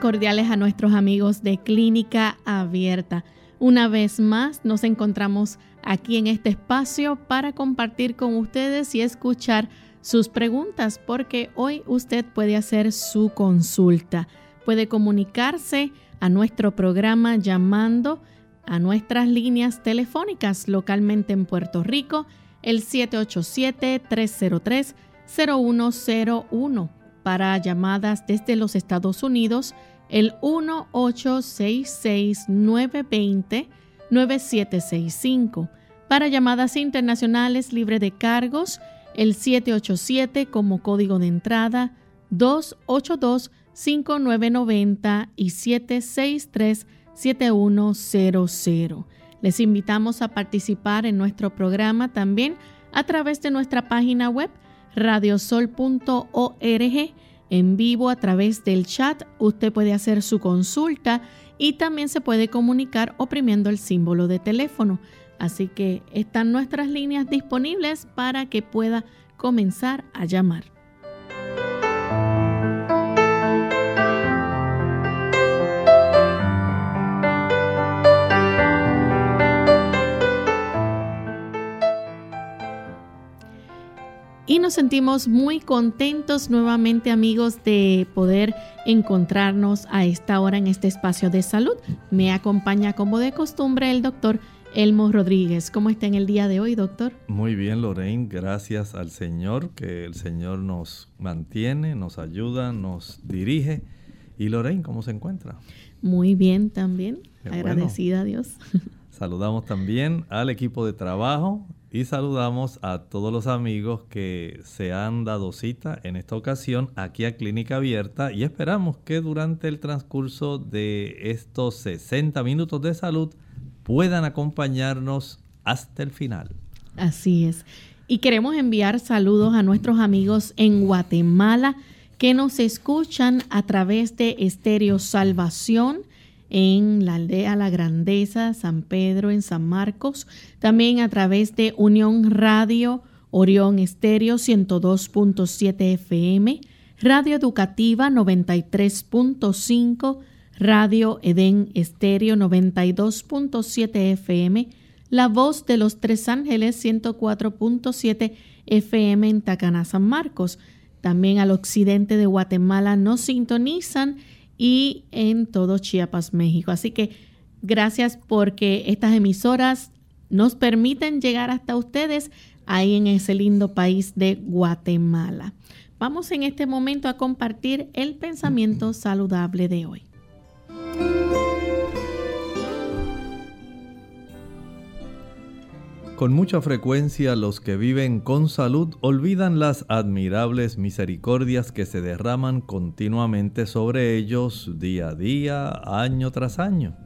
Cordiales a nuestros amigos de Clínica Abierta. Una vez más nos encontramos aquí en este espacio para compartir con ustedes y escuchar sus preguntas porque hoy usted puede hacer su consulta. Puede comunicarse a nuestro programa llamando a nuestras líneas telefónicas localmente en Puerto Rico, el 787-303-0101. Para llamadas desde los Estados Unidos, el 1-866-920-9765. Para llamadas internacionales libre de cargos, el 787 como código de entrada, 282-5990 y 763-7100. Les invitamos a participar en nuestro programa también a través de nuestra página web radiosol.org en vivo a través del chat. Usted puede hacer su consulta y también se puede comunicar oprimiendo el símbolo de teléfono. Así que están nuestras líneas disponibles para que pueda comenzar a llamar. Y nos sentimos muy contentos nuevamente amigos de poder encontrarnos a esta hora en este espacio de salud. Me acompaña como de costumbre el doctor Elmo Rodríguez. ¿Cómo está en el día de hoy, doctor? Muy bien, Lorraine. Gracias al Señor, que el Señor nos mantiene, nos ayuda, nos dirige. ¿Y Lorraine, cómo se encuentra? Muy bien también. Agradecida a Dios. Saludamos también al equipo de trabajo, y saludamos a todos los amigos que se han dado cita en esta ocasión aquí a Clínica Abierta y esperamos que durante el transcurso de estos 60 minutos de salud puedan acompañarnos hasta el final. Así es. Y queremos enviar saludos a nuestros amigos en Guatemala que nos escuchan a través de Estéreo Salvación en la aldea La Grandeza, San Pedro, en San Marcos, también a través de Unión Radio, Orión Estéreo 102.7 FM, Radio Educativa 93.5, Radio Edén Estéreo 92.7 FM, La Voz de los Tres Ángeles 104.7 FM en Tacaná, San Marcos. También al occidente de Guatemala nos sintonizan y en todo Chiapas, México. Así que gracias porque estas emisoras nos permiten llegar hasta ustedes ahí en ese lindo país de Guatemala. Vamos en este momento a compartir el pensamiento saludable de hoy. Con mucha frecuencia los que viven con salud olvidan las admirables misericordias que se derraman continuamente sobre ellos día a día, año tras año.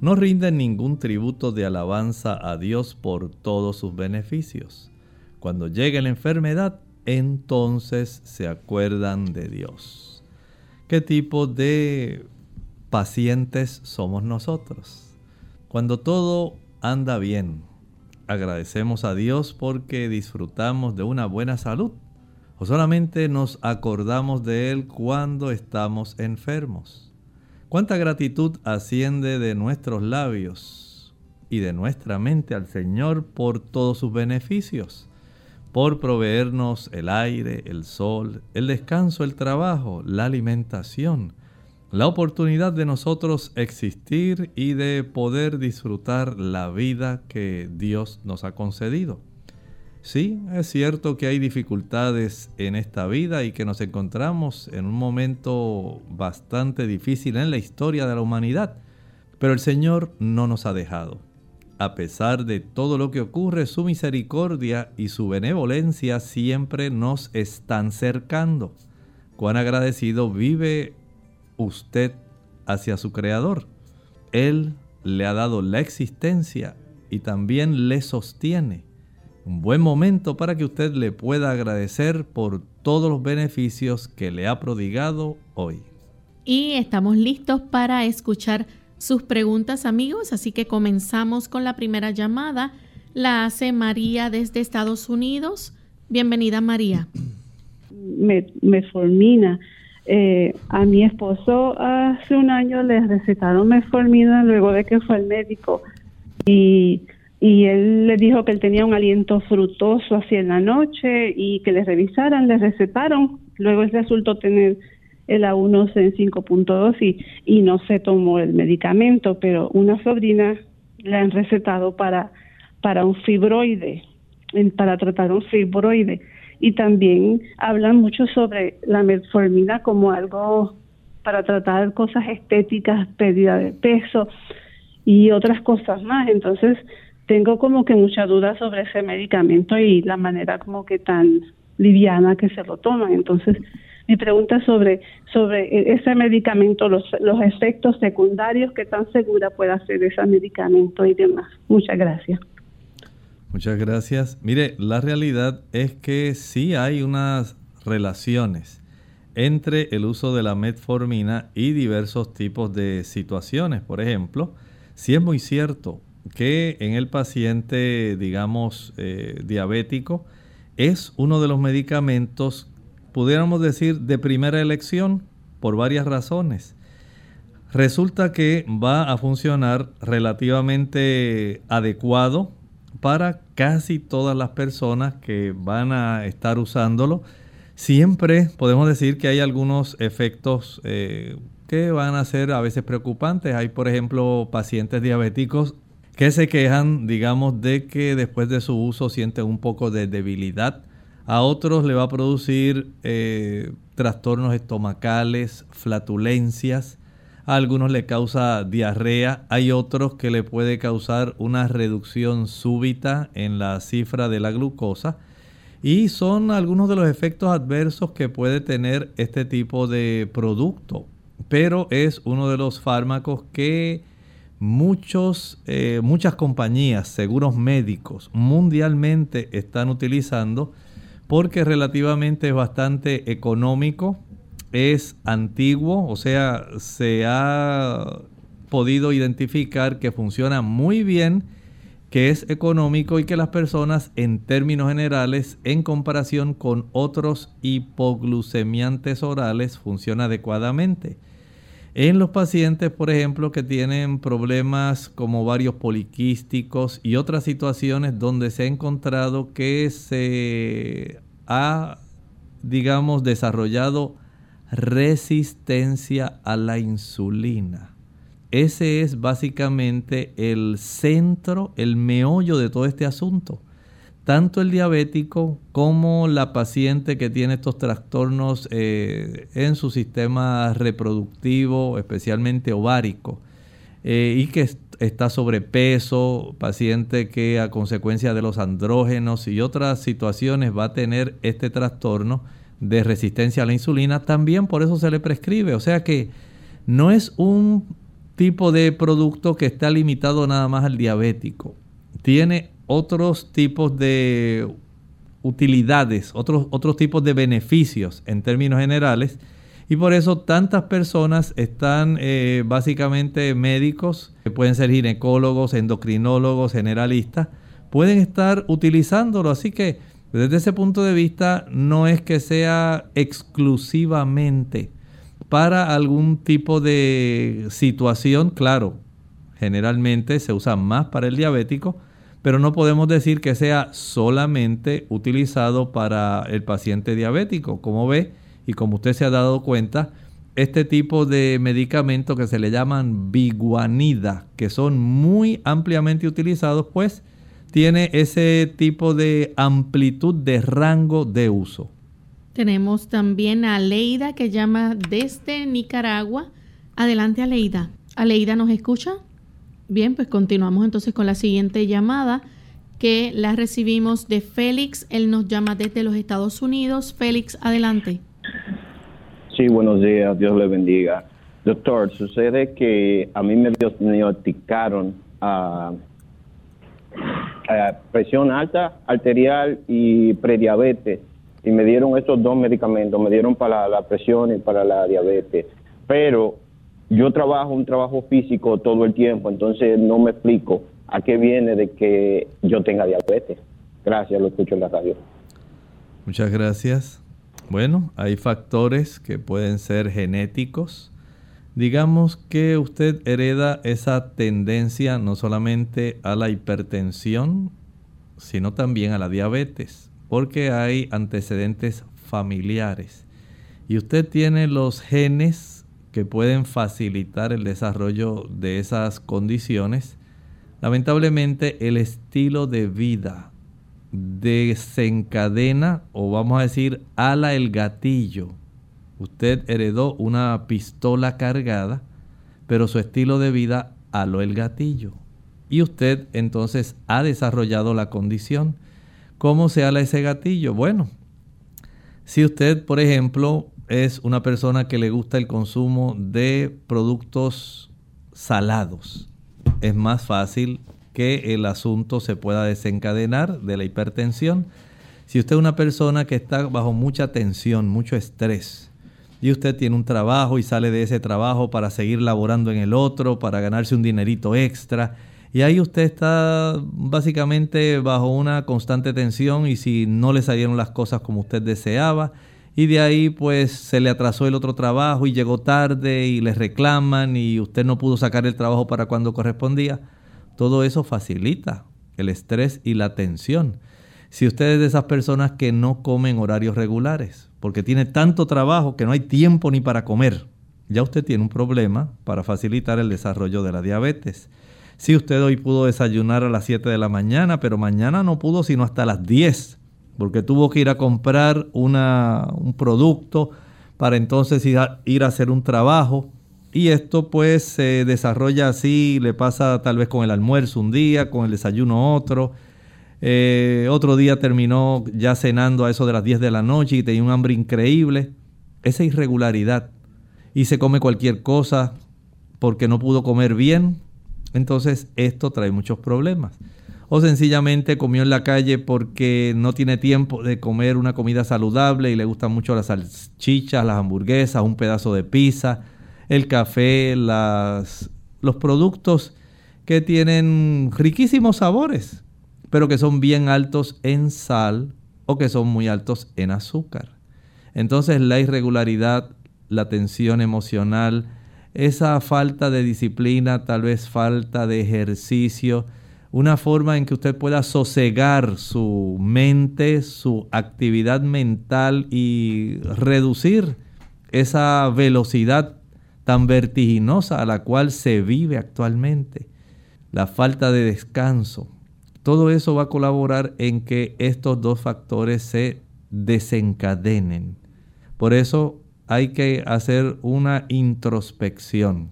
No rinden ningún tributo de alabanza a Dios por todos sus beneficios. Cuando llegue la enfermedad, entonces se acuerdan de Dios. ¿Qué tipo de pacientes somos nosotros? Cuando todo anda bien, agradecemos a Dios porque disfrutamos de una buena salud o solamente nos acordamos de Él cuando estamos enfermos. ¿Cuánta gratitud asciende de nuestros labios y de nuestra mente al Señor por todos sus beneficios? Por proveernos el aire, el sol, el descanso, el trabajo, la alimentación, la oportunidad de nosotros existir y de poder disfrutar la vida que Dios nos ha concedido. Sí, es cierto que hay dificultades en esta vida y que nos encontramos en un momento bastante difícil en la historia de la humanidad, pero el Señor no nos ha dejado. A pesar de todo lo que ocurre, su misericordia y su benevolencia siempre nos están cercando. Cuán agradecido vive usted hacia su Creador. Él le ha dado la existencia y también le sostiene. Un buen momento para que usted le pueda agradecer por todos los beneficios que le ha prodigado hoy. Y estamos listos para escuchar sus preguntas amigos, así que comenzamos con la primera llamada. La hace María desde Estados Unidos. Bienvenida María. Me, me formina eh, a mi esposo hace un año le recetaron metformina luego de que fue al médico y, y él le dijo que él tenía un aliento frutoso así en la noche y que le revisaran, le recetaron, luego él resultó tener el A1 en 5.2 y, y no se tomó el medicamento, pero una sobrina le han recetado para, para un fibroide, para tratar un fibroide y también hablan mucho sobre la metformina como algo para tratar cosas estéticas, pérdida de peso y otras cosas más. Entonces, tengo como que mucha duda sobre ese medicamento y la manera como que tan liviana que se lo toman. Entonces, mi pregunta sobre sobre e-, ese medicamento, los, los efectos secundarios, qué tan segura puede ser ese medicamento y demás. Muchas gracias. Muchas gracias. Mire, la realidad es que sí hay unas relaciones entre el uso de la metformina y diversos tipos de situaciones. Por ejemplo, sí es muy cierto que en el paciente, digamos, eh, diabético, es uno de los medicamentos, pudiéramos decir, de primera elección por varias razones. Resulta que va a funcionar relativamente adecuado para casi todas las personas que van a estar usándolo. Siempre podemos decir que hay algunos efectos eh, que van a ser a veces preocupantes. Hay, por ejemplo, pacientes diabéticos que se quejan, digamos, de que después de su uso sienten un poco de debilidad. A otros le va a producir eh, trastornos estomacales, flatulencias algunos le causa diarrea, hay otros que le puede causar una reducción súbita en la cifra de la glucosa. Y son algunos de los efectos adversos que puede tener este tipo de producto, pero es uno de los fármacos que muchos, eh, muchas compañías, seguros médicos mundialmente están utilizando porque relativamente es bastante económico es antiguo, o sea, se ha podido identificar que funciona muy bien, que es económico y que las personas en términos generales, en comparación con otros hipoglucemiantes orales, funciona adecuadamente. En los pacientes, por ejemplo, que tienen problemas como varios poliquísticos y otras situaciones donde se ha encontrado que se ha, digamos, desarrollado resistencia a la insulina. Ese es básicamente el centro, el meollo de todo este asunto. Tanto el diabético como la paciente que tiene estos trastornos eh, en su sistema reproductivo, especialmente ovárico, eh, y que está sobrepeso, paciente que a consecuencia de los andrógenos y otras situaciones va a tener este trastorno, de resistencia a la insulina, también por eso se le prescribe. O sea que no es un tipo de producto que está limitado nada más al diabético. Tiene otros tipos de utilidades, otros, otros tipos de beneficios en términos generales. Y por eso tantas personas están eh, básicamente médicos, que pueden ser ginecólogos, endocrinólogos, generalistas, pueden estar utilizándolo. Así que desde ese punto de vista no es que sea exclusivamente para algún tipo de situación, claro, generalmente se usa más para el diabético, pero no podemos decir que sea solamente utilizado para el paciente diabético. Como ve y como usted se ha dado cuenta, este tipo de medicamentos que se le llaman biguanida, que son muy ampliamente utilizados, pues tiene ese tipo de amplitud de rango de uso. Tenemos también a Aleida que llama desde Nicaragua. Adelante, Aleida. Aleida, ¿nos escucha? Bien, pues continuamos entonces con la siguiente llamada que la recibimos de Félix. Él nos llama desde los Estados Unidos. Félix, adelante. Sí, buenos días, Dios le bendiga. Doctor, sucede que a mí me diagnosticaron a, presión alta, arterial y prediabetes. Y me dieron estos dos medicamentos, me dieron para la presión y para la diabetes. Pero yo trabajo un trabajo físico todo el tiempo, entonces no me explico a qué viene de que yo tenga diabetes. Gracias, lo escucho en la radio. Muchas gracias. Bueno, hay factores que pueden ser genéticos. Digamos que usted hereda esa tendencia no solamente a la hipertensión, sino también a la diabetes, porque hay antecedentes familiares. Y usted tiene los genes que pueden facilitar el desarrollo de esas condiciones, lamentablemente el estilo de vida desencadena o vamos a decir ala el gatillo. Usted heredó una pistola cargada, pero su estilo de vida aló el gatillo. Y usted entonces ha desarrollado la condición. ¿Cómo se ala ese gatillo? Bueno, si usted, por ejemplo, es una persona que le gusta el consumo de productos salados. Es más fácil que el asunto se pueda desencadenar de la hipertensión. Si usted es una persona que está bajo mucha tensión, mucho estrés, y usted tiene un trabajo y sale de ese trabajo para seguir laborando en el otro, para ganarse un dinerito extra, y ahí usted está básicamente bajo una constante tensión y si no le salieron las cosas como usted deseaba, y de ahí pues se le atrasó el otro trabajo y llegó tarde y le reclaman y usted no pudo sacar el trabajo para cuando correspondía. Todo eso facilita el estrés y la tensión. Si usted es de esas personas que no comen horarios regulares, porque tiene tanto trabajo que no hay tiempo ni para comer, ya usted tiene un problema para facilitar el desarrollo de la diabetes. Si usted hoy pudo desayunar a las 7 de la mañana, pero mañana no pudo sino hasta las 10 porque tuvo que ir a comprar un producto para entonces ir a, ir a hacer un trabajo. Y esto pues se desarrolla así, le pasa tal vez con el almuerzo un día, con el desayuno otro. Eh, otro día terminó ya cenando a eso de las 10 de la noche y tenía un hambre increíble. Esa irregularidad. Y se come cualquier cosa porque no pudo comer bien. Entonces esto trae muchos problemas o sencillamente comió en la calle porque no tiene tiempo de comer una comida saludable y le gustan mucho las salchichas, las hamburguesas, un pedazo de pizza, el café, las, los productos que tienen riquísimos sabores, pero que son bien altos en sal o que son muy altos en azúcar. Entonces la irregularidad, la tensión emocional, esa falta de disciplina, tal vez falta de ejercicio, una forma en que usted pueda sosegar su mente, su actividad mental y reducir esa velocidad tan vertiginosa a la cual se vive actualmente, la falta de descanso. Todo eso va a colaborar en que estos dos factores se desencadenen. Por eso hay que hacer una introspección.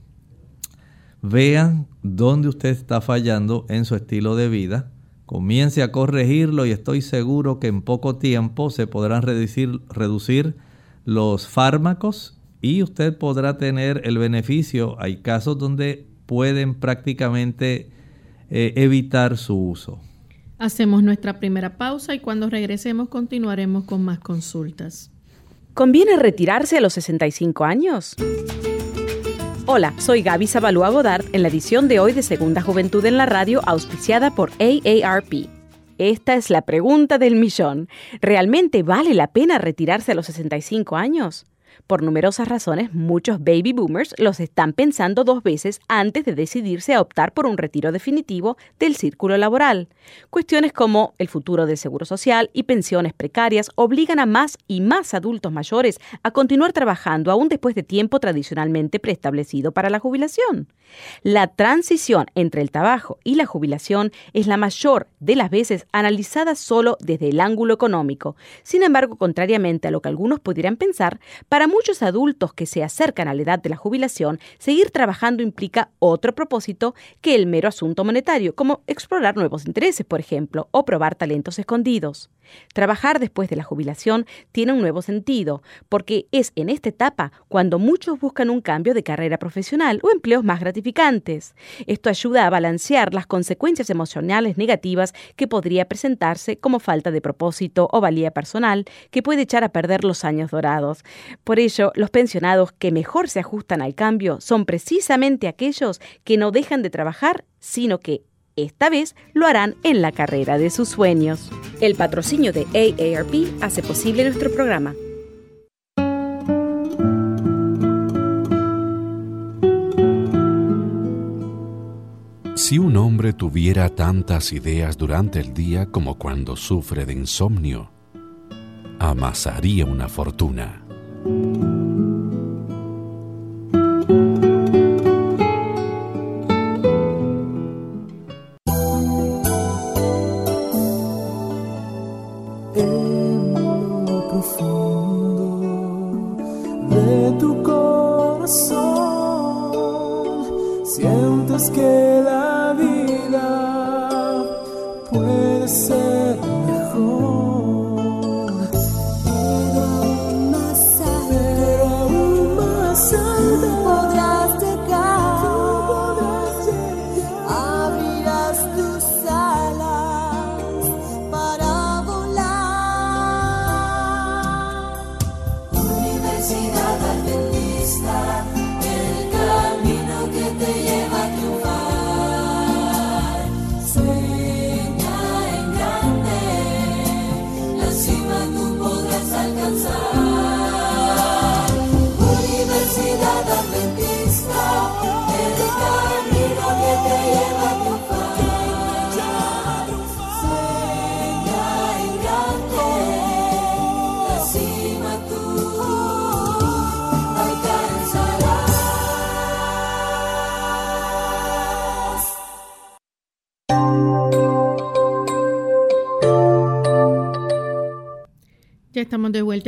Vean dónde usted está fallando en su estilo de vida. Comience a corregirlo y estoy seguro que en poco tiempo se podrán reducir, los fármacos y usted podrá tener el beneficio. Hay casos donde pueden prácticamente eh, evitar su uso. Hacemos nuestra primera pausa y cuando regresemos continuaremos con más consultas. ¿Conviene retirarse a los 65 años? Hola, soy Gaby Zabalúa Godard en la edición de hoy de Segunda Juventud en la Radio, auspiciada por AARP. Esta es la pregunta del millón. ¿Realmente vale la pena retirarse a los 65 años? Por numerosas razones, muchos baby boomers los están pensando dos veces antes de decidirse a optar por un retiro definitivo del círculo laboral. Cuestiones como el futuro del seguro social y pensiones precarias obligan a más y más adultos mayores a continuar trabajando aún después de tiempo tradicionalmente preestablecido para la jubilación. La transición entre el trabajo y la jubilación es la mayor de las veces analizada solo desde el ángulo económico. Sin embargo, contrariamente a lo que algunos pudieran pensar, para adultos que se acercan a la edad de la jubilación, seguir trabajando implica otro propósito que el mero asunto monetario, como explorar nuevos intereses, por ejemplo, o probar talentos escondidos. Trabajar después de la jubilación tiene un nuevo sentido, porque es en esta etapa cuando muchos buscan un cambio de carrera profesional o empleos más gratificantes. Esto ayuda a balancear las consecuencias emocionales negativas que podría presentarse como falta de propósito o valía personal que puede echar a perder los años dorados. Por ello, los pensionados que mejor se ajustan al cambio son precisamente aquellos que no dejan de trabajar, sino que esta vez lo harán en la carrera de sus sueños. El patrocinio de AARP hace posible nuestro programa. Si un hombre tuviera tantas ideas durante el día como cuando sufre de insomnio, amasaría una fortuna.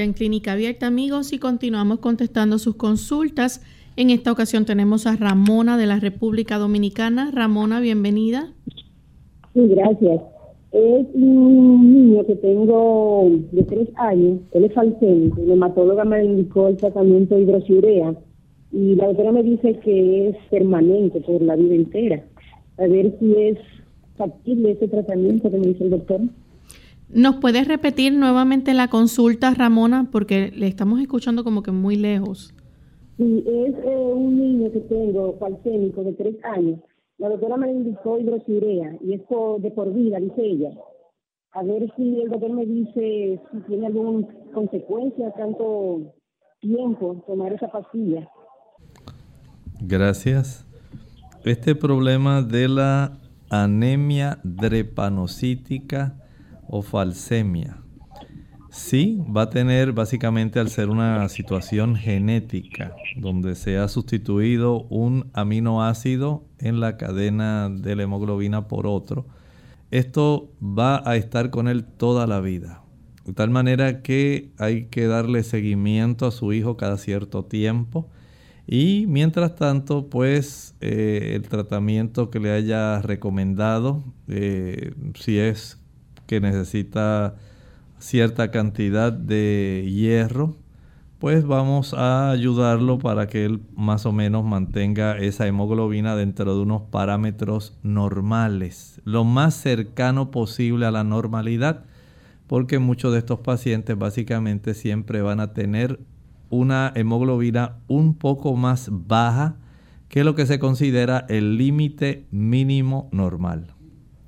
En Clínica Abierta, amigos, y continuamos contestando sus consultas. En esta ocasión tenemos a Ramona de la República Dominicana. Ramona, bienvenida. Sí, gracias. Es un niño que tengo de tres años, él es falsémico, la hematóloga me indicó el tratamiento de hidrosiurea y la doctora me dice que es permanente por la vida entera. A ver si es factible ese tratamiento que me dice el doctor. ¿Nos puedes repetir nuevamente la consulta, Ramona? Porque le estamos escuchando como que muy lejos. Sí, es eh, un niño que tengo falsémico de tres años. La doctora me indicó hidrosiurea y es de por vida, dice ella. A ver si el doctor me dice si tiene alguna consecuencia, tanto tiempo tomar esa pastilla. Gracias. Este problema de la anemia drepanocítica o falsemia. Sí, va a tener básicamente al ser una situación genética donde se ha sustituido un aminoácido en la cadena de la hemoglobina por otro. Esto va a estar con él toda la vida. De tal manera que hay que darle seguimiento a su hijo cada cierto tiempo. Y mientras tanto, pues eh, el tratamiento que le haya recomendado, eh, si es que necesita cierta cantidad de hierro, pues vamos a ayudarlo para que él más o menos mantenga esa hemoglobina dentro de unos parámetros normales, lo más cercano posible a la normalidad, porque muchos de estos pacientes básicamente siempre van a tener una hemoglobina un poco más baja que lo que se considera el límite mínimo normal.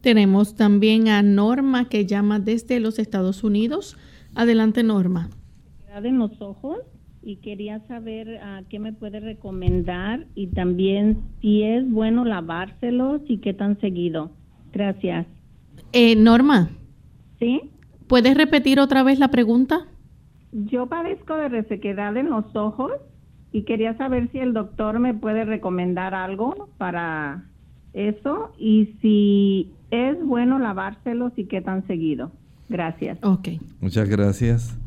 Tenemos también a Norma que llama desde los Estados Unidos. Adelante, Norma. En los ojos y quería saber a qué me puede recomendar y también si es bueno lavárselos y qué tan seguido. Gracias. Eh, Norma. ¿Sí? ¿Puedes repetir otra vez la pregunta? Yo padezco de resequedad en los ojos y quería saber si el doctor me puede recomendar algo para eso y si es bueno lavárselos y qué tan seguido. Gracias. Ok. Muchas gracias.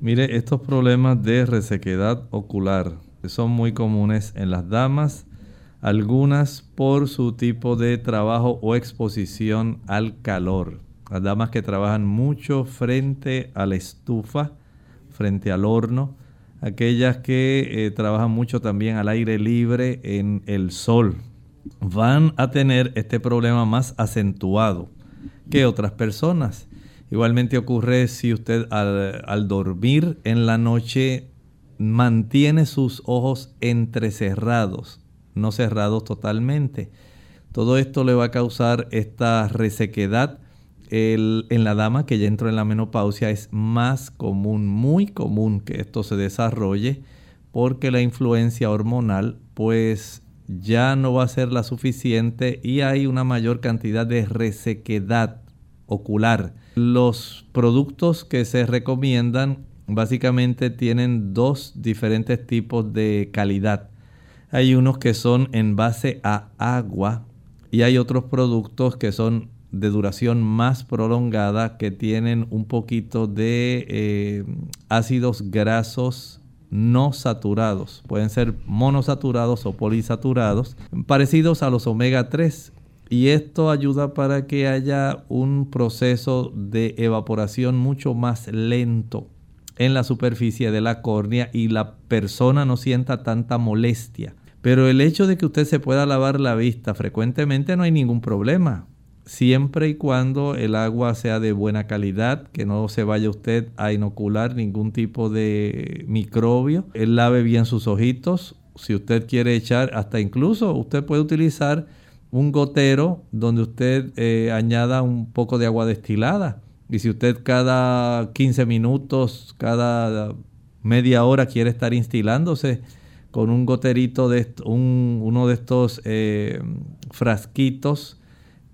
Mire, estos problemas de resequedad ocular son muy comunes en las damas, algunas por su tipo de trabajo o exposición al calor. Las damas que trabajan mucho frente a la estufa, frente al horno, aquellas que eh, trabajan mucho también al aire libre en el sol, van a tener este problema más acentuado que otras personas. Igualmente ocurre si usted al, dormir en la noche mantiene sus ojos entrecerrados, no cerrados totalmente. Todo esto le va a causar esta resequedad. en la dama que ya entró en la menopausia es más común, muy común que esto se desarrolle porque la influencia hormonal pues ya no va a ser la suficiente y hay una mayor cantidad de resequedad ocular. Los productos que se recomiendan básicamente tienen dos diferentes tipos de calidad. Hay unos que son en base a agua y hay otros productos que son de duración más prolongada que tienen un poquito de eh, ácidos grasos no saturados. Pueden ser monosaturados o polisaturados, parecidos a los omega 3. Y esto ayuda para que haya un proceso de evaporación mucho más lento en la superficie de la córnea y la persona no sienta tanta molestia. Pero el hecho de que usted se pueda lavar la vista frecuentemente no hay ningún problema siempre y cuando el agua sea de buena calidad, que no se vaya usted a inocular ningún tipo de microbio. Él lave bien sus ojitos. Si usted quiere echar, hasta incluso usted puede utilizar un gotero donde usted eh, añada un poco de agua destilada. Y si usted cada 15 minutos, cada media hora quiere estar instilándose con un goterito de uno de estos eh, frasquitos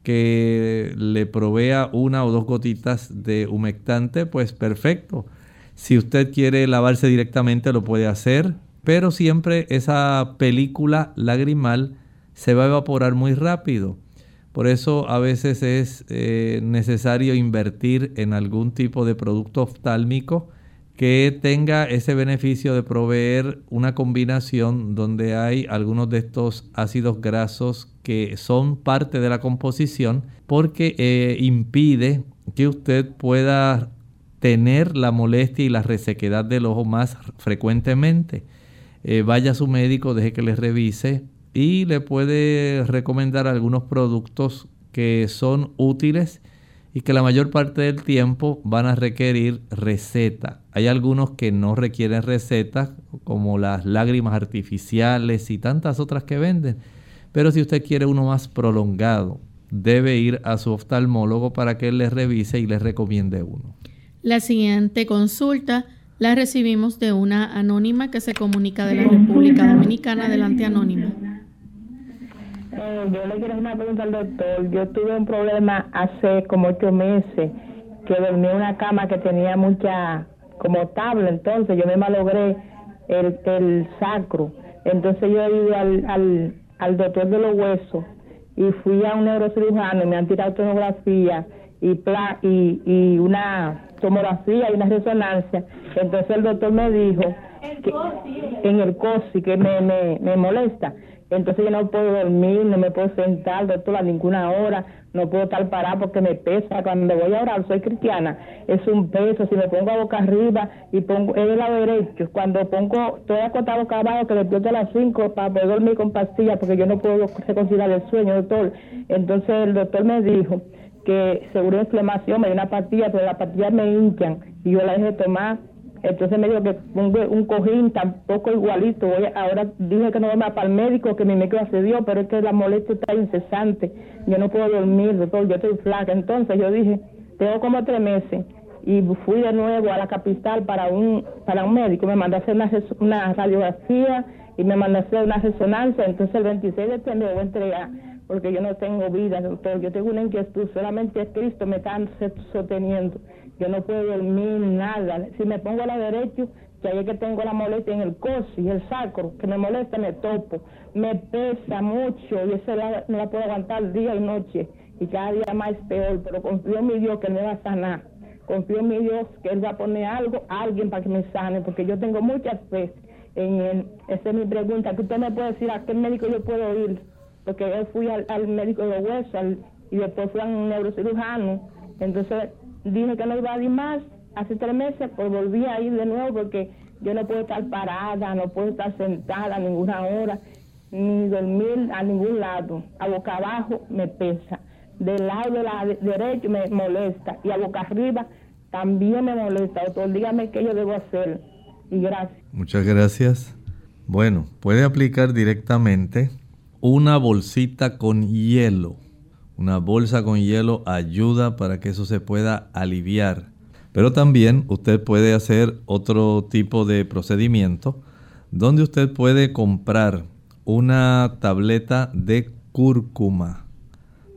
que le provea una o dos gotitas de humectante, pues perfecto. Si usted quiere lavarse directamente lo puede hacer, pero siempre esa película lagrimal se va a evaporar muy rápido. Por eso a veces es eh, necesario invertir en algún tipo de producto oftálmico que tenga ese beneficio de proveer una combinación donde hay algunos de estos ácidos grasos que son parte de la composición porque eh, impide que usted pueda tener la molestia y la resequedad del ojo más frecuentemente. Eh, vaya a su médico, deje que le revise y le puede recomendar algunos productos que son útiles y que la mayor parte del tiempo van a requerir receta. Hay algunos que no requieren receta, como las lágrimas artificiales y tantas otras que venden. Pero si usted quiere uno más prolongado, debe ir a su oftalmólogo para que él le revise y le recomiende uno. La siguiente consulta la recibimos de una anónima que se comunica de la República Dominicana. Adelante, anónima. Eh, yo le quiero hacer una pregunta al doctor. Yo tuve un problema hace como ocho meses que dormí en una cama que tenía mucha como tabla, entonces yo me malogré el, el sacro. Entonces yo he ido al, al, al doctor de los huesos y fui a un neurocirujano y me han tirado tomografía y, pla, y, y una tomografía y una resonancia. Entonces el doctor me dijo en el cosi que me, me, me molesta. Entonces yo no puedo dormir, no me puedo sentar, doctor, a ninguna hora, no puedo estar parada porque me pesa. Cuando voy a orar, soy cristiana, es un peso. Si me pongo a boca arriba y pongo el lado derecho, cuando pongo, estoy acostado boca abajo, que despierto a las 5 para poder dormir con pastillas, porque yo no puedo reconciliar el sueño, doctor. Entonces el doctor me dijo que seguro inflamación, me dio una pastilla, pero las pastillas me hinchan y yo la dejé tomar entonces me dijo que un, un cojín tampoco igualito. ahora dije que no voy para el médico, que mi médico accedió, pero es que la molestia está incesante. Yo no puedo dormir, doctor, yo estoy flaca. Entonces yo dije, tengo como tres meses y fui de nuevo a la capital para un para un médico. Me mandó a hacer una, una radiografía y me mandó a hacer una resonancia. Entonces el 26 de septiembre voy a entregar porque yo no tengo vida, doctor. Yo tengo una inquietud, solamente Cristo me está sosteniendo yo no puedo dormir nada. Si me pongo a la derecha, que ahí que tengo la molestia en el y el sacro, que me molesta, me topo. Me pesa mucho y eso la, no la puedo aguantar día y noche. Y cada día más peor, pero confío en mi Dios que me va a sanar. Confío en mi Dios que Él va a poner algo, alguien para que me sane, porque yo tengo muchas fe en Él. Esa es mi pregunta. que usted me puede decir a qué médico yo puedo ir? Porque yo fui al, médico de huesos y después fui a un neurocirujano. Entonces dije que no iba a ir más. Hace tres meses, pues volví a ir de nuevo porque yo no puedo estar parada, no puedo estar sentada a ninguna hora, ni dormir a ningún lado. A boca abajo me pesa. Del lado de la me molesta y a boca arriba también me molesta. Doctor, dígame qué yo debo hacer. Y gracias. Muchas gracias. Bueno, puede aplicar directamente una bolsita con hielo una bolsa con hielo ayuda para que eso se pueda aliviar. Pero también usted puede hacer otro tipo de procedimiento donde usted puede comprar una tableta de cúrcuma.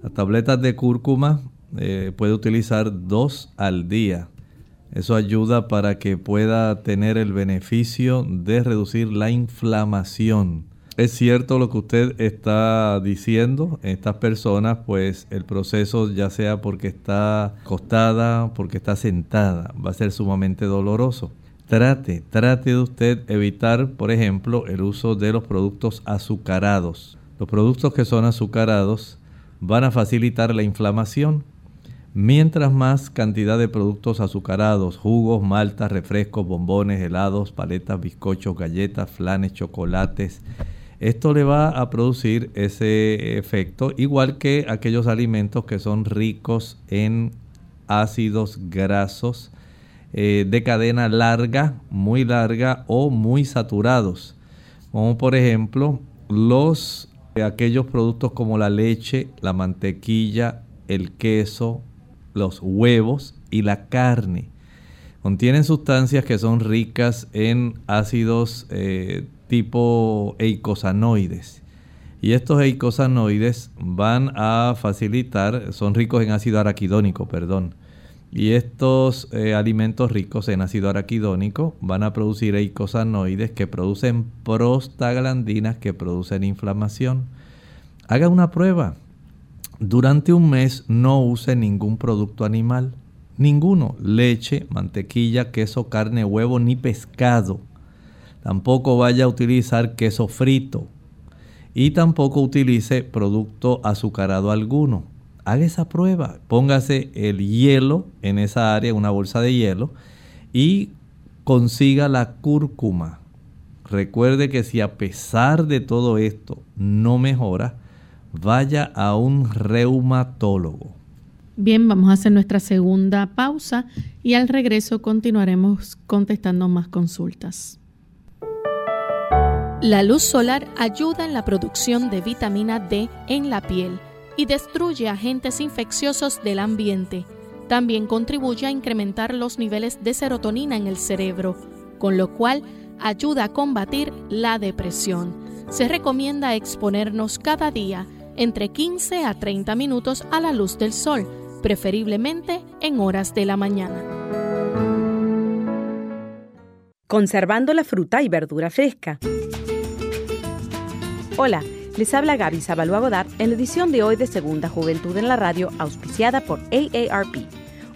Las tabletas de cúrcuma eh, puede utilizar dos al día. Eso ayuda para que pueda tener el beneficio de reducir la inflamación es cierto lo que usted está diciendo. Estas personas, pues el proceso, ya sea porque está acostada, porque está sentada, va a ser sumamente doloroso. Trate, trate de usted evitar, por ejemplo, el uso de los productos azucarados. Los productos que son azucarados van a facilitar la inflamación. Mientras más cantidad de productos azucarados, jugos, maltas, refrescos, bombones, helados, paletas, bizcochos, galletas, flanes, chocolates, esto le va a producir ese efecto, igual que aquellos alimentos que son ricos en ácidos grasos eh, de cadena larga, muy larga o muy saturados, como por ejemplo los aquellos productos como la leche, la mantequilla, el queso, los huevos y la carne. Contienen sustancias que son ricas en ácidos eh, tipo eicosanoides. Y estos eicosanoides van a facilitar, son ricos en ácido araquidónico, perdón. Y estos eh, alimentos ricos en ácido araquidónico van a producir eicosanoides que producen prostaglandinas que producen inflamación. Haga una prueba. Durante un mes no use ningún producto animal. Ninguno. Leche, mantequilla, queso, carne, huevo ni pescado. Tampoco vaya a utilizar queso frito. Y tampoco utilice producto azucarado alguno. Haga esa prueba. Póngase el hielo en esa área, una bolsa de hielo, y consiga la cúrcuma. Recuerde que si a pesar de todo esto no mejora, vaya a un reumatólogo. Bien, vamos a hacer nuestra segunda pausa y al regreso continuaremos contestando más consultas. La luz solar ayuda en la producción de vitamina D en la piel y destruye agentes infecciosos del ambiente. También contribuye a incrementar los niveles de serotonina en el cerebro, con lo cual ayuda a combatir la depresión. Se recomienda exponernos cada día entre 15 a 30 minutos a la luz del sol, preferiblemente en horas de la mañana. Conservando la fruta y verdura fresca. Hola, les habla Gaby Sabalua Godard en la edición de hoy de Segunda Juventud en la Radio, auspiciada por AARP.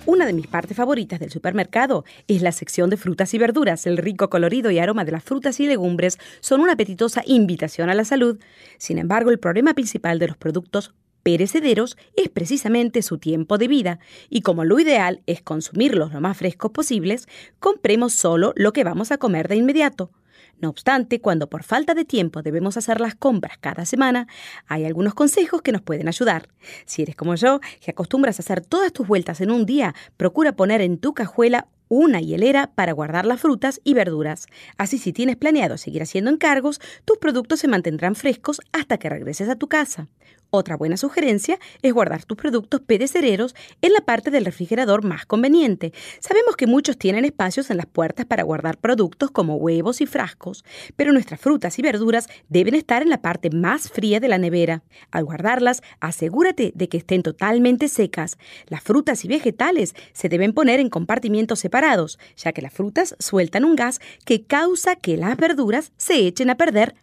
Una de mis partes favoritas del supermercado es la sección de frutas y verduras. El rico colorido y aroma de las frutas y legumbres son una apetitosa invitación a la salud. Sin embargo, el problema principal de los productos perecederos es precisamente su tiempo de vida, y como lo ideal es consumirlos lo más frescos posibles, compremos solo lo que vamos a comer de inmediato. No obstante, cuando por falta de tiempo debemos hacer las compras cada semana, hay algunos consejos que nos pueden ayudar. Si eres como yo, que acostumbras a hacer todas tus vueltas en un día, procura poner en tu cajuela una hielera para guardar las frutas y verduras. Así si tienes planeado seguir haciendo encargos, tus productos se mantendrán frescos hasta que regreses a tu casa. Otra buena sugerencia es guardar tus productos perecederos en la parte del refrigerador más conveniente. Sabemos que muchos tienen espacios en las puertas para guardar productos como huevos y frascos, pero nuestras frutas y verduras deben estar en la parte más fría de la nevera. Al guardarlas, asegúrate de que estén totalmente secas. Las frutas y vegetales se deben poner en compartimientos separados, ya que las frutas sueltan un gas que causa que las verduras se echen a perder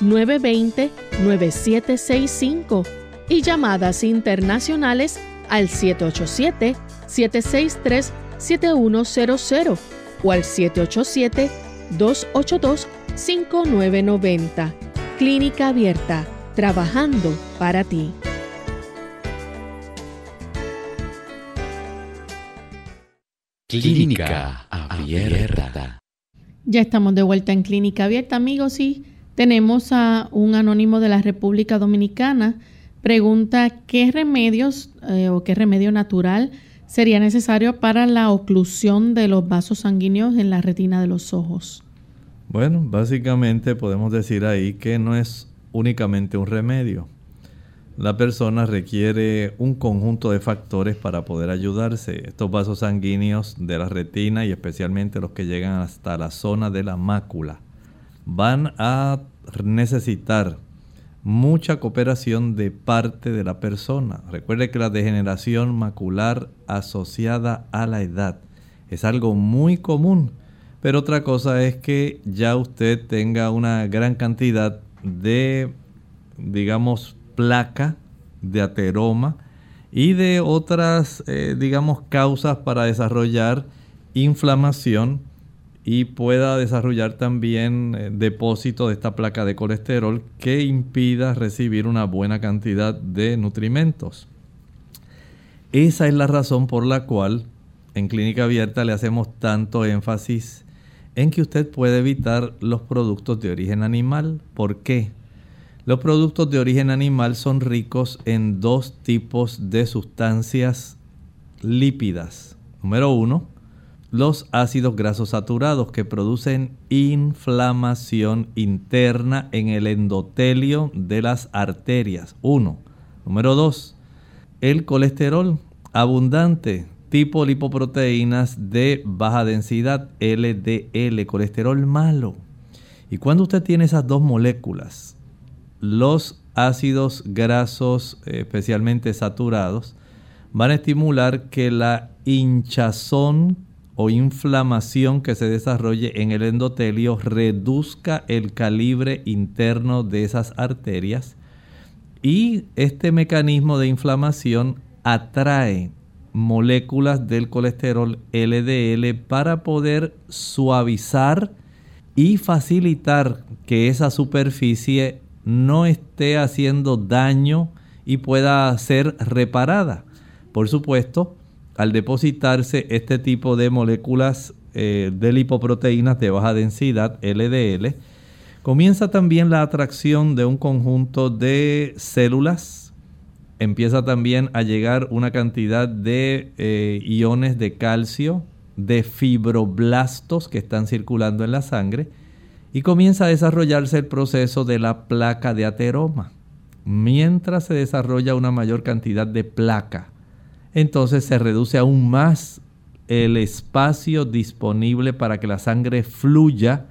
920-9765 y llamadas internacionales al 787-763-7100 o al 787-282-5990. Clínica Abierta, trabajando para ti. Clínica Abierta. Ya estamos de vuelta en Clínica Abierta, amigos, y tenemos a un anónimo de la República Dominicana. Pregunta, ¿qué remedios eh, o qué remedio natural sería necesario para la oclusión de los vasos sanguíneos en la retina de los ojos? Bueno, básicamente podemos decir ahí que no es únicamente un remedio. La persona requiere un conjunto de factores para poder ayudarse. Estos vasos sanguíneos de la retina y especialmente los que llegan hasta la zona de la mácula van a necesitar mucha cooperación de parte de la persona. Recuerde que la degeneración macular asociada a la edad es algo muy común, pero otra cosa es que ya usted tenga una gran cantidad de, digamos, placa, de ateroma y de otras, eh, digamos, causas para desarrollar inflamación y pueda desarrollar también eh, depósito de esta placa de colesterol que impida recibir una buena cantidad de nutrimentos. Esa es la razón por la cual en clínica abierta le hacemos tanto énfasis en que usted puede evitar los productos de origen animal. ¿Por qué? Los productos de origen animal son ricos en dos tipos de sustancias lípidas. Número uno, los ácidos grasos saturados que producen inflamación interna en el endotelio de las arterias. Uno. Número dos, el colesterol abundante tipo lipoproteínas de baja densidad, LDL, colesterol malo. Y cuando usted tiene esas dos moléculas, los ácidos grasos especialmente saturados, van a estimular que la hinchazón o inflamación que se desarrolle en el endotelio reduzca el calibre interno de esas arterias y este mecanismo de inflamación atrae moléculas del colesterol LDL para poder suavizar y facilitar que esa superficie no esté haciendo daño y pueda ser reparada. Por supuesto, al depositarse este tipo de moléculas eh, de lipoproteínas de baja densidad, LDL, comienza también la atracción de un conjunto de células. Empieza también a llegar una cantidad de eh, iones de calcio, de fibroblastos que están circulando en la sangre y comienza a desarrollarse el proceso de la placa de ateroma. Mientras se desarrolla una mayor cantidad de placa entonces se reduce aún más el espacio disponible para que la sangre fluya,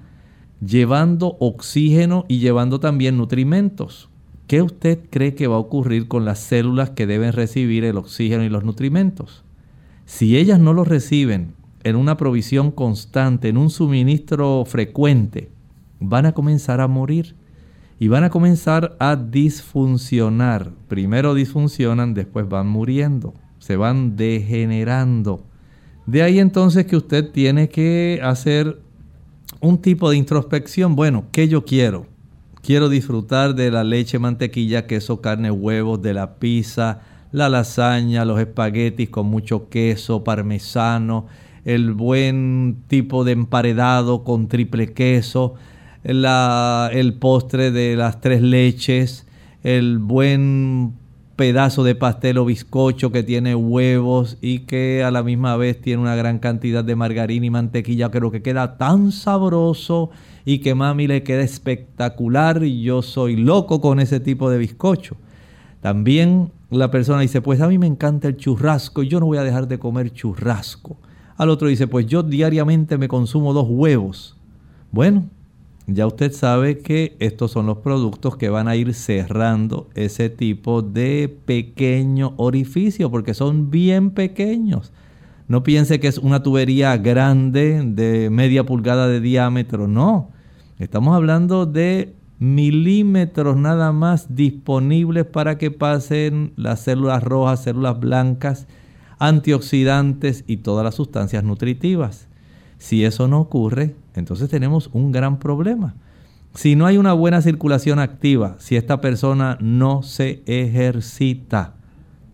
llevando oxígeno y llevando también nutrimentos. ¿Qué usted cree que va a ocurrir con las células que deben recibir el oxígeno y los nutrimentos? Si ellas no los reciben en una provisión constante, en un suministro frecuente, van a comenzar a morir y van a comenzar a disfuncionar. Primero disfuncionan, después van muriendo, se van degenerando. De ahí entonces que usted tiene que hacer un tipo de introspección. Bueno, ¿qué yo quiero? Quiero disfrutar de la leche, mantequilla, queso, carne, huevos, de la pizza, la lasaña, los espaguetis con mucho queso, parmesano, el buen tipo de emparedado con triple queso, el postre de las tres leches, el buen pedazo de pastel o bizcocho que tiene huevos y que a la misma vez tiene una gran cantidad de margarina y mantequilla, creo que queda tan sabroso y que mami le queda espectacular y yo soy loco con ese tipo de bizcocho. También la persona dice, pues a mí me encanta el churrasco y yo no voy a dejar de comer churrasco. Al otro dice, pues yo diariamente me consumo dos huevos. Bueno, ya usted sabe que estos son los productos que van a ir cerrando ese tipo de pequeño orificio porque son bien pequeños. No piense que es una tubería grande de media pulgada de diámetro, no. Estamos hablando de milímetros nada más disponibles para que pasen las células rojas, células blancas, antioxidantes y todas las sustancias nutritivas. Si eso no ocurre, entonces tenemos un gran problema. Si no hay una buena circulación activa, si esta persona no se ejercita,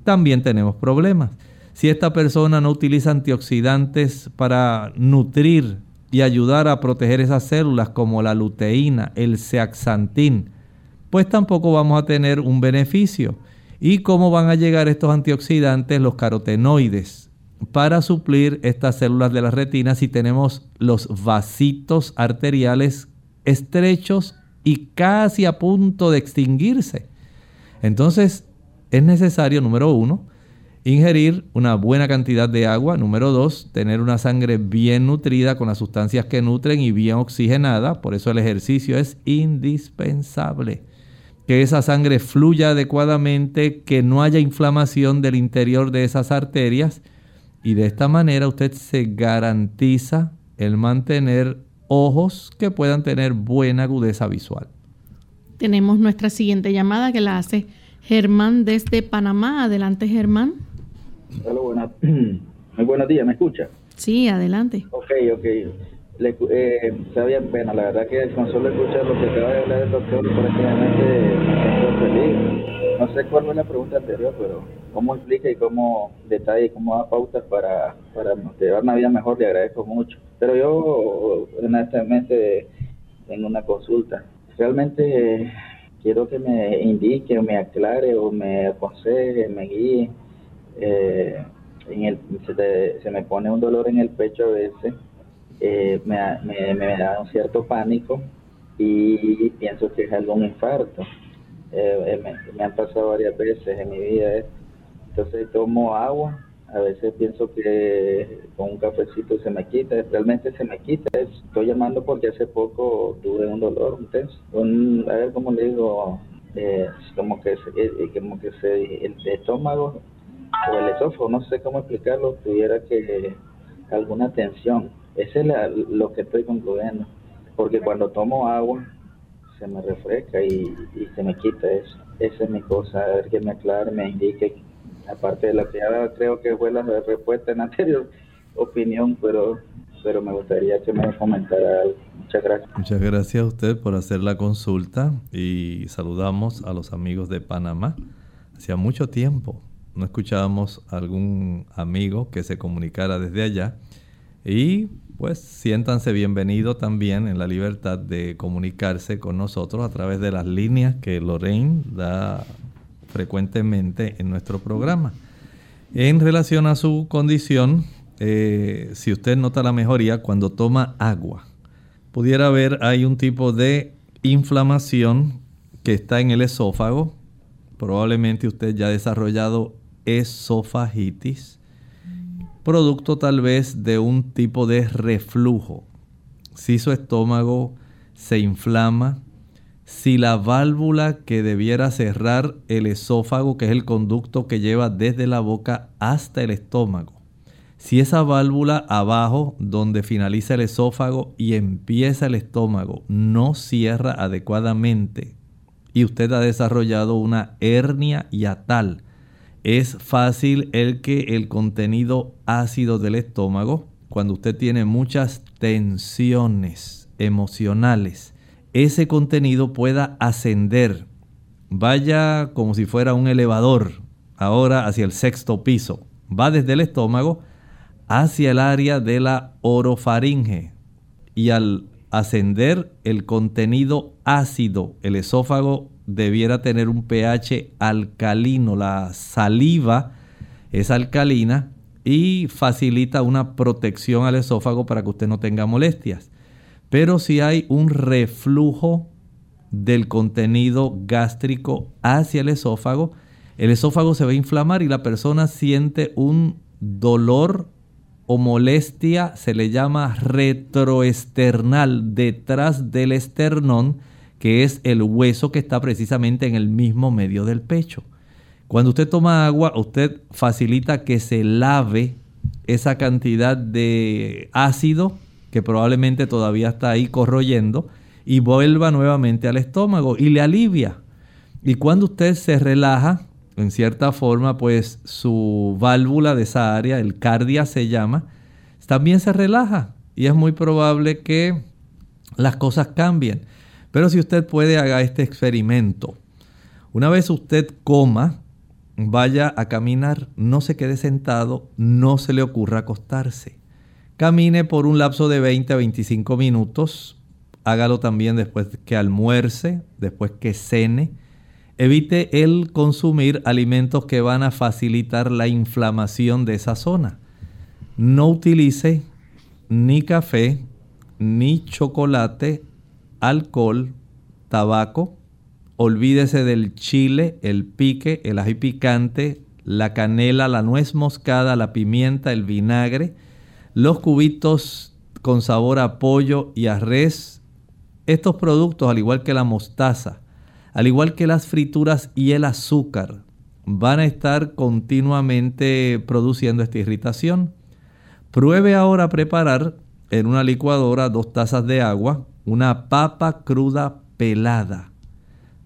también tenemos problemas. Si esta persona no utiliza antioxidantes para nutrir y ayudar a proteger esas células como la luteína, el zeaxantín, pues tampoco vamos a tener un beneficio. ¿Y cómo van a llegar estos antioxidantes, los carotenoides? Para suplir estas células de la retina si tenemos los vasitos arteriales estrechos y casi a punto de extinguirse. Entonces es necesario, número uno, ingerir una buena cantidad de agua. Número dos, tener una sangre bien nutrida con las sustancias que nutren y bien oxigenada. Por eso el ejercicio es indispensable. Que esa sangre fluya adecuadamente, que no haya inflamación del interior de esas arterias y de esta manera usted se garantiza el mantener ojos que puedan tener buena agudeza visual. Tenemos nuestra siguiente llamada que la hace Germán desde Panamá. Adelante, Germán. Hola, Muy buenos días, ¿me escucha? Sí, adelante. Ok, ok. Le, eh, sabía pena, la verdad que con solo escuchar lo que acaba de hablar el doctor, prácticamente me siento feliz no sé cuál fue la pregunta anterior, pero cómo explica y cómo detalla y cómo da pautas para, para llevar una vida mejor, le agradezco mucho. Pero yo, honestamente, tengo una consulta. Realmente quiero que me indique o me aclare o me aconseje, me guíe. Eh, en el, se, me pone un dolor en el pecho a veces, eh, me, me, da un cierto pánico y pienso que es algún infarto eh, me, han pasado varias veces en mi vida. Entonces tomo agua, a veces pienso que con un cafecito se me quita, realmente se me quita. Estoy llamando porque hace poco tuve un dolor intenso. a ver cómo le digo, eh, como que, se, eh, como que se, el estómago o el esófago, no sé cómo explicarlo, tuviera que alguna tensión. Ese es lo que estoy concluyendo. Porque cuando tomo agua, se me refresca y, se me quita eso. Esa es mi cosa, a ver que me aclare, me indique, aparte de lo que ya creo que fue la respuesta en anterior opinión, pero, pero me gustaría que me comentara algo. Muchas gracias. Muchas gracias a usted por hacer la consulta y saludamos a los amigos de Panamá. Hacía mucho tiempo no escuchábamos algún amigo que se comunicara desde allá y pues siéntanse bienvenidos también en la libertad de comunicarse con nosotros a través de las líneas que Lorraine da frecuentemente en nuestro programa. En relación a su condición, eh, si usted nota la mejoría cuando toma agua, pudiera haber hay un tipo de inflamación que está en el esófago. Probablemente usted ya ha desarrollado esofagitis producto tal vez de un tipo de reflujo. Si su estómago se inflama, si la válvula que debiera cerrar el esófago, que es el conducto que lleva desde la boca hasta el estómago, si esa válvula abajo, donde finaliza el esófago y empieza el estómago, no cierra adecuadamente y usted ha desarrollado una hernia yatal, es fácil el que el contenido ácido del estómago, cuando usted tiene muchas tensiones emocionales, ese contenido pueda ascender. Vaya como si fuera un elevador, ahora hacia el sexto piso. Va desde el estómago hacia el área de la orofaringe. Y al ascender el contenido ácido, el esófago debiera tener un pH alcalino. La saliva es alcalina y facilita una protección al esófago para que usted no tenga molestias. Pero si hay un reflujo del contenido gástrico hacia el esófago, el esófago se va a inflamar y la persona siente un dolor o molestia, se le llama retroesternal, detrás del esternón, que es el hueso que está precisamente en el mismo medio del pecho. Cuando usted toma agua, usted facilita que se lave esa cantidad de ácido que probablemente todavía está ahí corroyendo y vuelva nuevamente al estómago y le alivia. Y cuando usted se relaja, en cierta forma, pues su válvula de esa área, el cardia se llama, también se relaja y es muy probable que las cosas cambien. Pero si usted puede, haga este experimento. Una vez usted coma, vaya a caminar, no se quede sentado, no se le ocurra acostarse. Camine por un lapso de 20 a 25 minutos. Hágalo también después que almuerce, después que cene. Evite el consumir alimentos que van a facilitar la inflamación de esa zona. No utilice ni café, ni chocolate, alcohol, tabaco. Olvídese del chile, el pique, el ají picante, la canela, la nuez moscada, la pimienta, el vinagre los cubitos con sabor a pollo y a res. Estos productos, al igual que la mostaza, al igual que las frituras y el azúcar, van a estar continuamente produciendo esta irritación. Pruebe ahora a preparar en una licuadora dos tazas de agua una papa cruda pelada.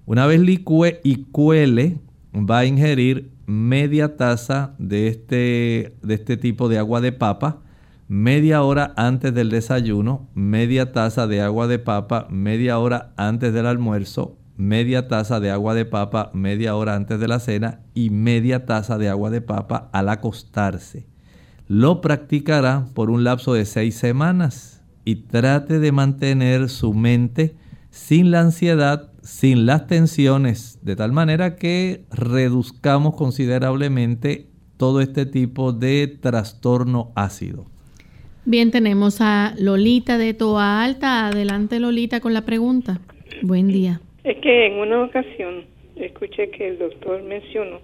Una vez licue y cuele, va a ingerir media taza de este, de este tipo de agua de papa media hora antes del desayuno, media taza de agua de papa, media hora antes del almuerzo, media taza de agua de papa, media hora antes de la cena y media taza de agua de papa al acostarse. Lo practicará por un lapso de seis semanas y trate de mantener su mente sin la ansiedad, sin las tensiones, de tal manera que reduzcamos considerablemente todo este tipo de trastorno ácido. Bien, tenemos a Lolita de Toa Alta. Adelante, Lolita, con la pregunta. Buen día. Es que en una ocasión escuché que el doctor mencionó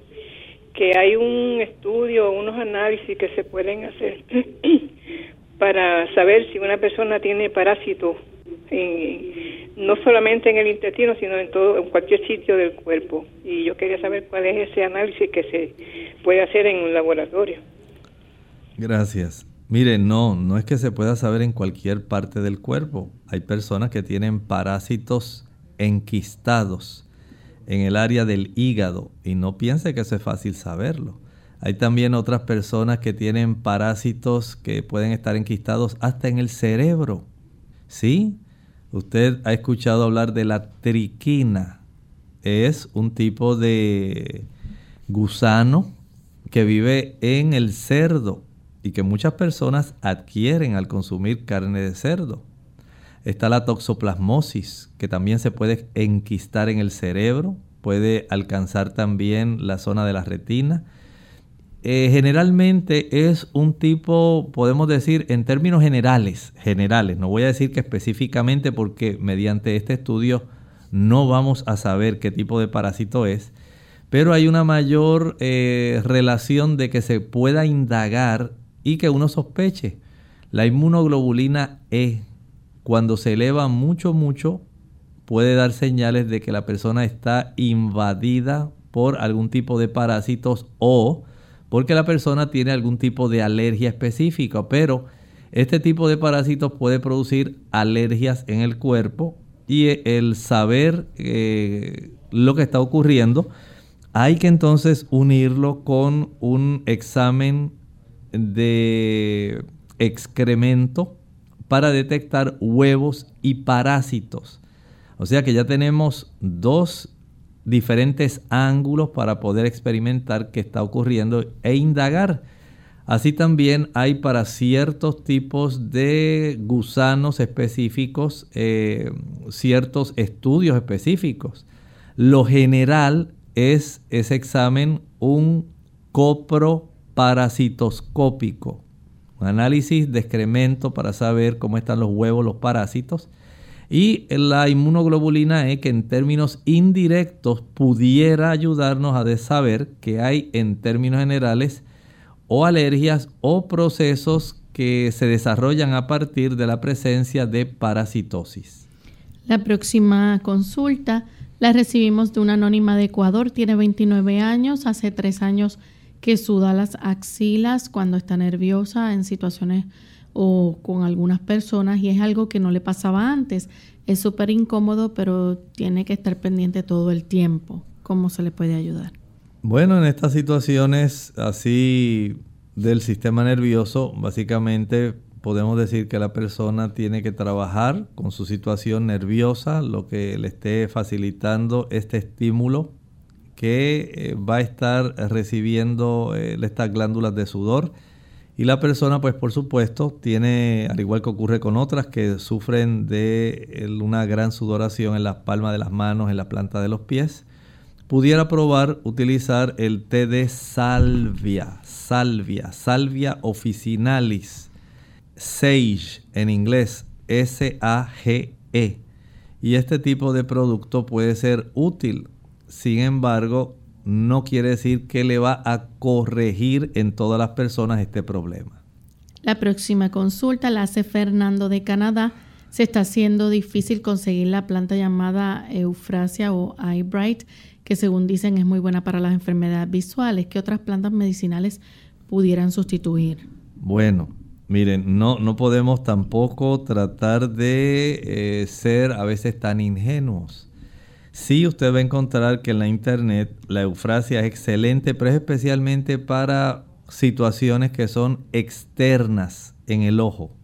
que hay un estudio, unos análisis que se pueden hacer para saber si una persona tiene parásito, no solamente en el intestino, sino en todo, en cualquier sitio del cuerpo. Y yo quería saber cuál es ese análisis que se puede hacer en un laboratorio. Gracias. Mire, no, no es que se pueda saber en cualquier parte del cuerpo. Hay personas que tienen parásitos enquistados en el área del hígado y no piense que eso es fácil saberlo. Hay también otras personas que tienen parásitos que pueden estar enquistados hasta en el cerebro. ¿Sí? Usted ha escuchado hablar de la triquina. Es un tipo de gusano que vive en el cerdo y que muchas personas adquieren al consumir carne de cerdo. Está la toxoplasmosis, que también se puede enquistar en el cerebro, puede alcanzar también la zona de la retina. Eh, generalmente es un tipo, podemos decir, en términos generales, generales, no voy a decir que específicamente porque mediante este estudio no vamos a saber qué tipo de parásito es, pero hay una mayor eh, relación de que se pueda indagar y que uno sospeche. La inmunoglobulina E, cuando se eleva mucho, mucho, puede dar señales de que la persona está invadida por algún tipo de parásitos o porque la persona tiene algún tipo de alergia específica, pero este tipo de parásitos puede producir alergias en el cuerpo y el saber eh, lo que está ocurriendo, hay que entonces unirlo con un examen de excremento para detectar huevos y parásitos. O sea que ya tenemos dos diferentes ángulos para poder experimentar qué está ocurriendo e indagar. Así también hay para ciertos tipos de gusanos específicos eh, ciertos estudios específicos. Lo general es ese examen un coproparasitoscópico, un análisis de excremento para saber cómo están los huevos, los parásitos. Y la inmunoglobulina E que en términos indirectos pudiera ayudarnos a saber que hay en términos generales o alergias o procesos que se desarrollan a partir de la presencia de parasitosis. La próxima consulta la recibimos de una anónima de Ecuador, tiene 29 años, hace tres años que suda las axilas cuando está nerviosa en situaciones o con algunas personas y es algo que no le pasaba antes. Es súper incómodo, pero tiene que estar pendiente todo el tiempo. ¿Cómo se le puede ayudar? Bueno, en estas situaciones así del sistema nervioso, básicamente podemos decir que la persona tiene que trabajar con su situación nerviosa, lo que le esté facilitando este estímulo que eh, va a estar recibiendo eh, estas glándulas de sudor y la persona, pues por supuesto, tiene, al igual que ocurre con otras, que sufren de una gran sudoración en las palmas de las manos, en la planta de los pies, pudiera probar utilizar el té de salvia, salvia, salvia officinalis, sage en inglés, S-A-G-E. Y este tipo de producto puede ser útil. Sin embargo, no quiere decir que le va a corregir en todas las personas este problema. La próxima consulta la hace Fernando de Canadá. Se está haciendo difícil conseguir la planta llamada Eufrasia o Eyebright, que según dicen es muy buena para las enfermedades visuales. ¿Qué otras plantas medicinales pudieran sustituir? Bueno, miren, no, no podemos tampoco tratar de eh, ser a veces tan ingenuos Sí, usted va a encontrar que en la internet la eufrasia es excelente, pero es especialmente para situaciones que son externas en el ojo.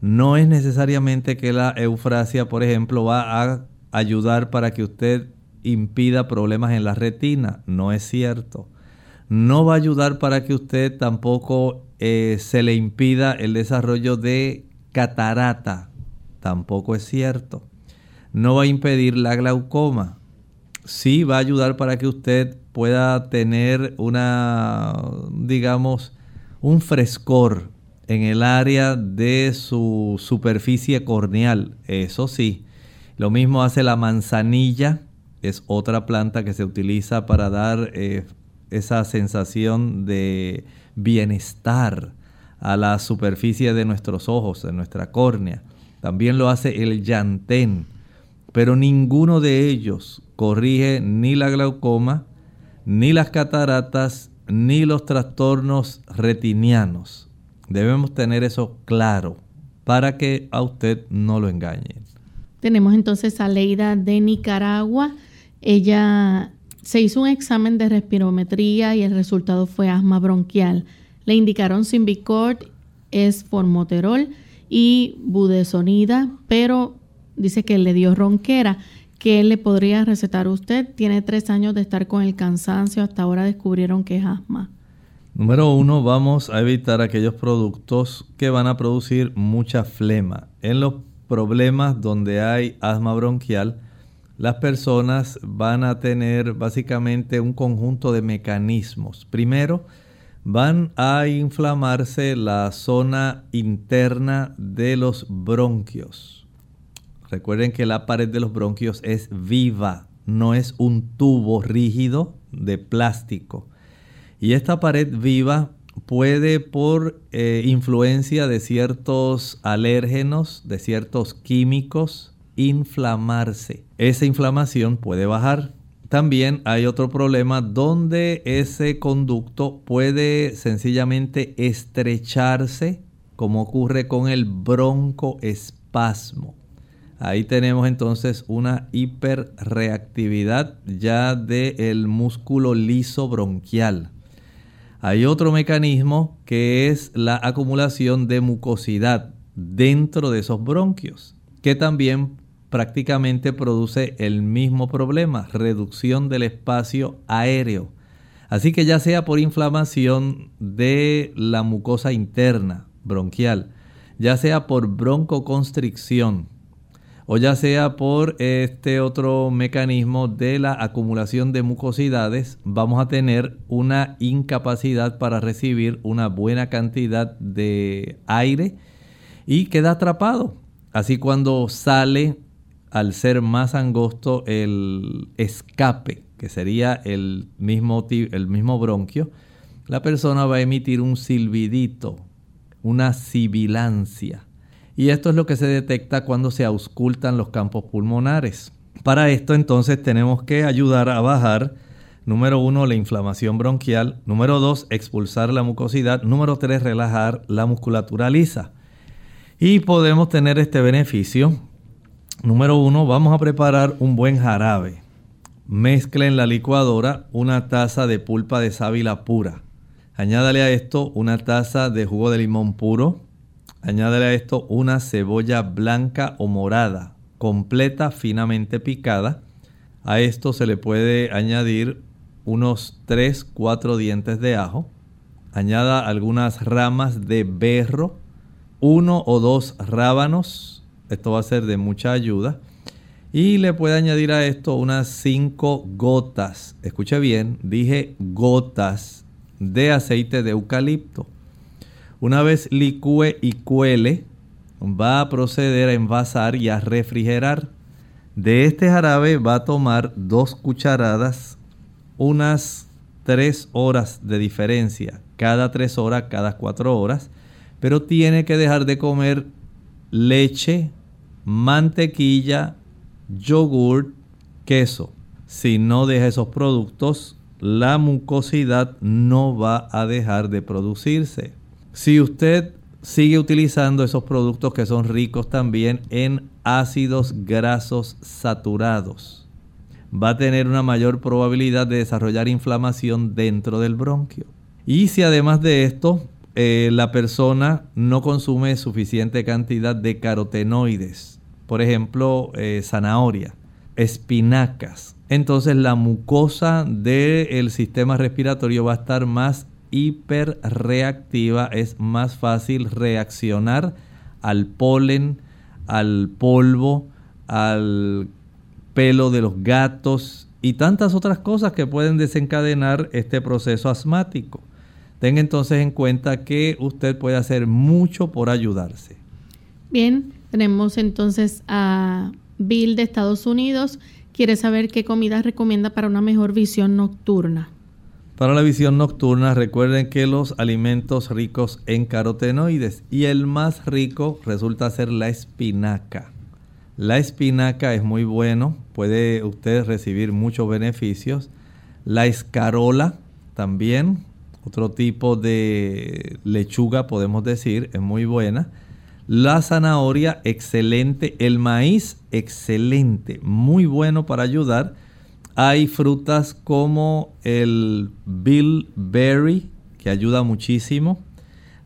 No es necesariamente que la eufrasia, por ejemplo, va a ayudar para que usted impida problemas en la retina. No es cierto. No va a ayudar para que usted tampoco eh, se le impida el desarrollo de catarata. Tampoco es cierto no va a impedir la glaucoma. Sí va a ayudar para que usted pueda tener una, digamos, un frescor en el área de su superficie corneal. Eso sí. Lo mismo hace la manzanilla. Es otra planta que se utiliza para dar eh, esa sensación de bienestar a la superficie de nuestros ojos, de nuestra córnea. También lo hace el llantén pero ninguno de ellos corrige ni la glaucoma, ni las cataratas, ni los trastornos retinianos. Debemos tener eso claro para que a usted no lo engañen. Tenemos entonces a Leida de Nicaragua. Ella se hizo un examen de respirometría y el resultado fue asma bronquial. Le indicaron Symbicort, esformoterol y budesonida, pero dice que le dio ronquera. ¿Qué le podría recetar usted? Tiene tres años de estar con el cansancio, hasta ahora descubrieron que es asma. Número uno, vamos a evitar aquellos productos que van a producir mucha flema. En los problemas donde hay asma bronquial, las personas van a tener básicamente un conjunto de mecanismos. Primero, van a inflamarse la zona interna de los bronquios Recuerden que la pared de los bronquios es viva, no es un tubo rígido de plástico. Y esta pared viva puede por eh, influencia de ciertos alérgenos, de ciertos químicos, inflamarse. Esa inflamación puede bajar. También hay otro problema donde ese conducto puede sencillamente estrecharse, como ocurre con el broncoespasmo. Ahí tenemos entonces una hiperreactividad ya del músculo liso bronquial. Hay otro mecanismo que es la acumulación de mucosidad dentro de esos bronquios, que también prácticamente produce el mismo problema, reducción del espacio aéreo. Así que ya sea por inflamación de la mucosa interna bronquial, ya sea por broncoconstricción, o ya sea por este otro mecanismo de la acumulación de mucosidades, vamos a tener una incapacidad para recibir una buena cantidad de aire y queda atrapado. Así cuando sale, al ser más angosto el escape, que sería el mismo, el mismo bronquio, la persona va a emitir un silbidito, una sibilancia y esto es lo que se detecta cuando se auscultan los campos pulmonares. Para esto entonces tenemos que ayudar a bajar, número uno, la inflamación bronquial, número dos, expulsar la mucosidad, número tres, relajar la musculatura lisa. Y podemos tener este beneficio. Número uno, vamos a preparar un buen jarabe. Mezcle en la licuadora una taza de pulpa de sábila pura. Añádale a esto una taza de jugo de limón puro, Añádele a esto una cebolla blanca o morada, completa, finamente picada. A esto se le puede añadir unos 3-4 dientes de ajo. Añada algunas ramas de berro, uno o dos rábanos. Esto va a ser de mucha ayuda. Y le puede añadir a esto unas 5 gotas. Escuche bien, dije gotas de aceite de eucalipto. Una vez licúe y cuele, va a proceder a envasar y a refrigerar. De este jarabe va a tomar dos cucharadas, unas tres horas de diferencia, cada tres horas, cada cuatro horas, pero tiene que dejar de comer leche, mantequilla, yogur, queso. Si no deja esos productos, la mucosidad no va a dejar de producirse. Si usted sigue utilizando esos productos que son ricos también en ácidos grasos saturados, va a tener una mayor probabilidad de desarrollar inflamación dentro del bronquio. Y si además de esto eh, la persona no consume suficiente cantidad de carotenoides, por ejemplo, eh, zanahoria, espinacas, entonces la mucosa del sistema respiratorio va a estar más hiperreactiva, es más fácil reaccionar al polen, al polvo, al pelo de los gatos y tantas otras cosas que pueden desencadenar este proceso asmático. Tenga entonces en cuenta que usted puede hacer mucho por ayudarse. Bien, tenemos entonces a Bill de Estados Unidos. Quiere saber qué comida recomienda para una mejor visión nocturna. Para la visión nocturna, recuerden que los alimentos ricos en carotenoides y el más rico resulta ser la espinaca. La espinaca es muy bueno, puede usted recibir muchos beneficios. La escarola también, otro tipo de lechuga podemos decir, es muy buena. La zanahoria, excelente. El maíz, excelente, muy bueno para ayudar hay frutas como el bilberry, que ayuda muchísimo.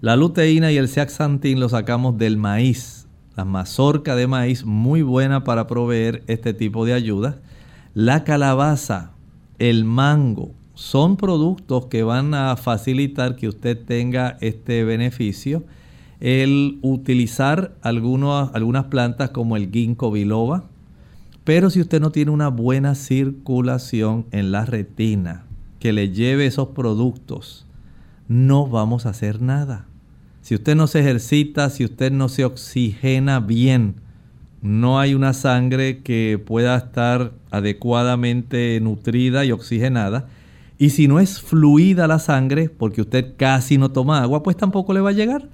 La luteína y el zeaxantin lo sacamos del maíz. La mazorca de maíz, muy buena para proveer este tipo de ayuda. La calabaza, el mango, son productos que van a facilitar que usted tenga este beneficio. El utilizar algunas plantas como el ginkgo biloba, pero si usted no tiene una buena circulación en la retina que le lleve esos productos, no vamos a hacer nada. Si usted no se ejercita, si usted no se oxigena bien, no hay una sangre que pueda estar adecuadamente nutrida y oxigenada Y si no es fluida la sangre, porque usted casi no toma agua, pues tampoco le va a llegar.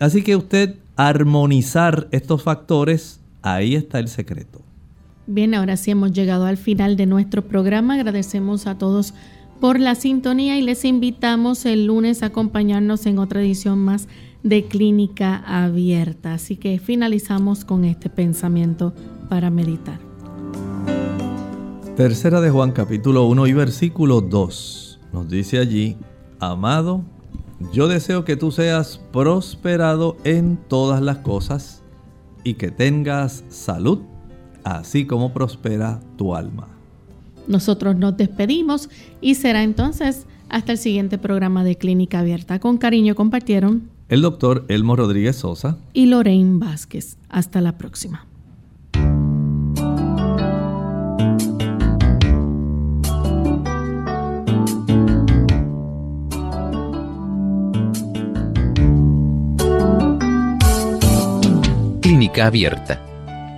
Así que usted armonizar estos factores, ahí está el secreto. Bien, ahora sí hemos llegado al final de nuestro programa. Agradecemos a todos por la sintonía y les invitamos el lunes a acompañarnos en otra edición más de Clínica Abierta. Así que finalizamos con este pensamiento para meditar. Tercera de Juan capítulo 1 y versículo 2 nos dice allí, amado, yo deseo que tú seas prosperado en todas las cosas y que tengas salud, así como prospera tu alma. Nosotros nos despedimos y será entonces hasta el siguiente programa de Clínica Abierta. Con cariño compartieron el doctor Elmo Rodríguez Sosa y Lorraine Vázquez. Hasta la próxima. Clínica Abierta.